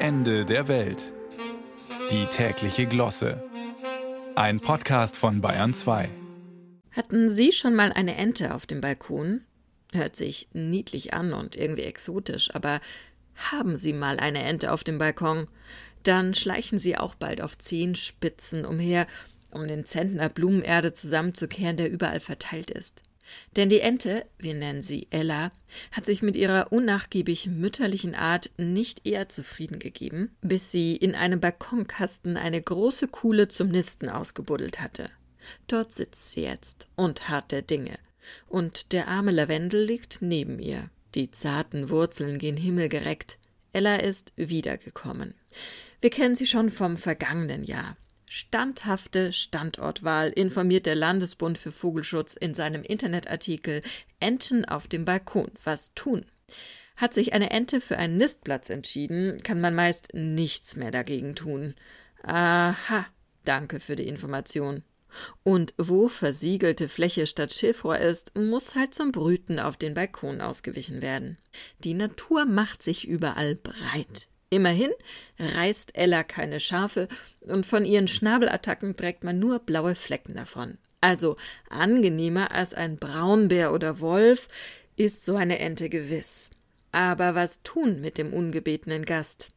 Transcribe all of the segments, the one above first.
Ende der Welt. Die tägliche Glosse. Ein Podcast von Bayern 2. Hatten Sie schon mal eine Ente auf dem Balkon? Hört sich niedlich an und irgendwie exotisch, aber haben Sie mal eine Ente auf dem Balkon? Dann schleichen Sie auch bald auf Zehenspitzen umher, um den Zentner Blumenerde zusammenzukehren, der überall verteilt ist. Denn die Ente, wir nennen sie Ella, hat sich mit ihrer unnachgiebig mütterlichen Art nicht eher zufrieden gegeben, bis sie in einem Balkonkasten eine große Kuhle zum Nisten ausgebuddelt hatte. Dort sitzt sie jetzt und hart der Dinge. Und der arme Lavendel liegt neben ihr. Die zarten Wurzeln gen Himmel gereckt. Ella ist wiedergekommen. Wir kennen sie schon vom vergangenen Jahr. Standhafte Standortwahl informiert der Landesbund für Vogelschutz in seinem Internetartikel Enten auf dem Balkon. Was tun? Hat sich eine Ente für einen Nistplatz entschieden, kann man meist nichts mehr dagegen tun. Aha, danke für die Information. Und wo versiegelte Fläche statt Schilfrohr ist, muss halt zum Brüten auf den Balkon ausgewichen werden. Die Natur macht sich überall breit. Immerhin reißt Ella keine Schafe und von ihren Schnabelattacken trägt man nur blaue Flecken davon. Also angenehmer als ein Braunbär oder Wolf ist so eine Ente gewiss. Aber was tun mit dem ungebetenen Gast?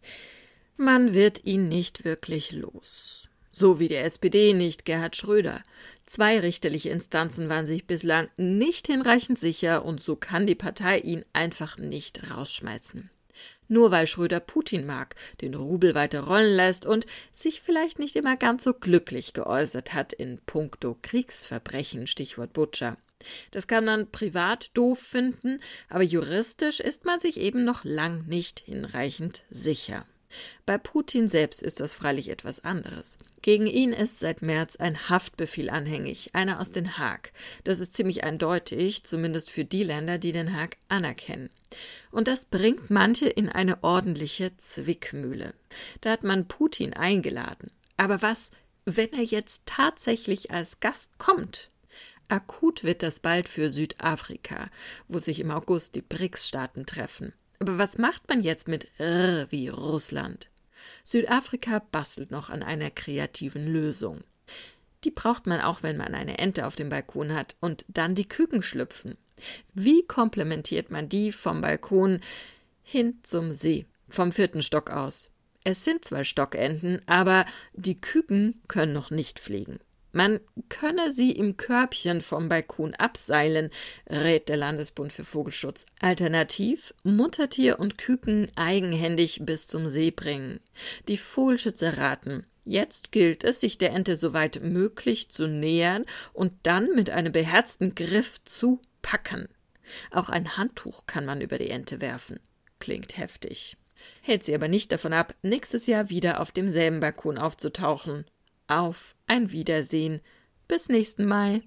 Man wird ihn nicht wirklich los. So wie der SPD nicht Gerhard Schröder. Zwei richterliche Instanzen waren sich bislang nicht hinreichend sicher und so kann die Partei ihn einfach nicht rausschmeißen nur weil Schröder Putin mag, den Rubel weiter rollen lässt und sich vielleicht nicht immer ganz so glücklich geäußert hat in puncto Kriegsverbrechen, Stichwort Butcher. Das kann man privat doof finden, aber juristisch ist man sich eben noch lang nicht hinreichend sicher. Bei Putin selbst ist das freilich etwas anderes. Gegen ihn ist seit März ein Haftbefehl anhängig, einer aus Den Haag. Das ist ziemlich eindeutig, zumindest für die Länder, die Den Haag anerkennen. Und das bringt manche in eine ordentliche Zwickmühle. Da hat man Putin eingeladen. Aber was, wenn er jetzt tatsächlich als Gast kommt? Akut wird das bald für Südafrika, wo sich im August die BRICS-Staaten treffen. Aber was macht man jetzt mit R wie Russland? Südafrika bastelt noch an einer kreativen Lösung. Die braucht man auch, wenn man eine Ente auf dem Balkon hat und dann die Küken schlüpfen. Wie komplementiert man die vom Balkon hin zum See, vom vierten Stock aus? Es sind zwei Stockenten, aber die Küken können noch nicht fliegen. Man könne sie im Körbchen vom Balkon abseilen, rät der Landesbund für Vogelschutz. Alternativ Muttertier und Küken eigenhändig bis zum See bringen. Die Vogelschützer raten, Jetzt gilt es, sich der Ente soweit möglich zu nähern und dann mit einem beherzten Griff zu packen. Auch ein Handtuch kann man über die Ente werfen. Klingt heftig. Hält sie aber nicht davon ab, nächstes Jahr wieder auf demselben Balkon aufzutauchen auf ein Wiedersehen. Bis nächsten Mai.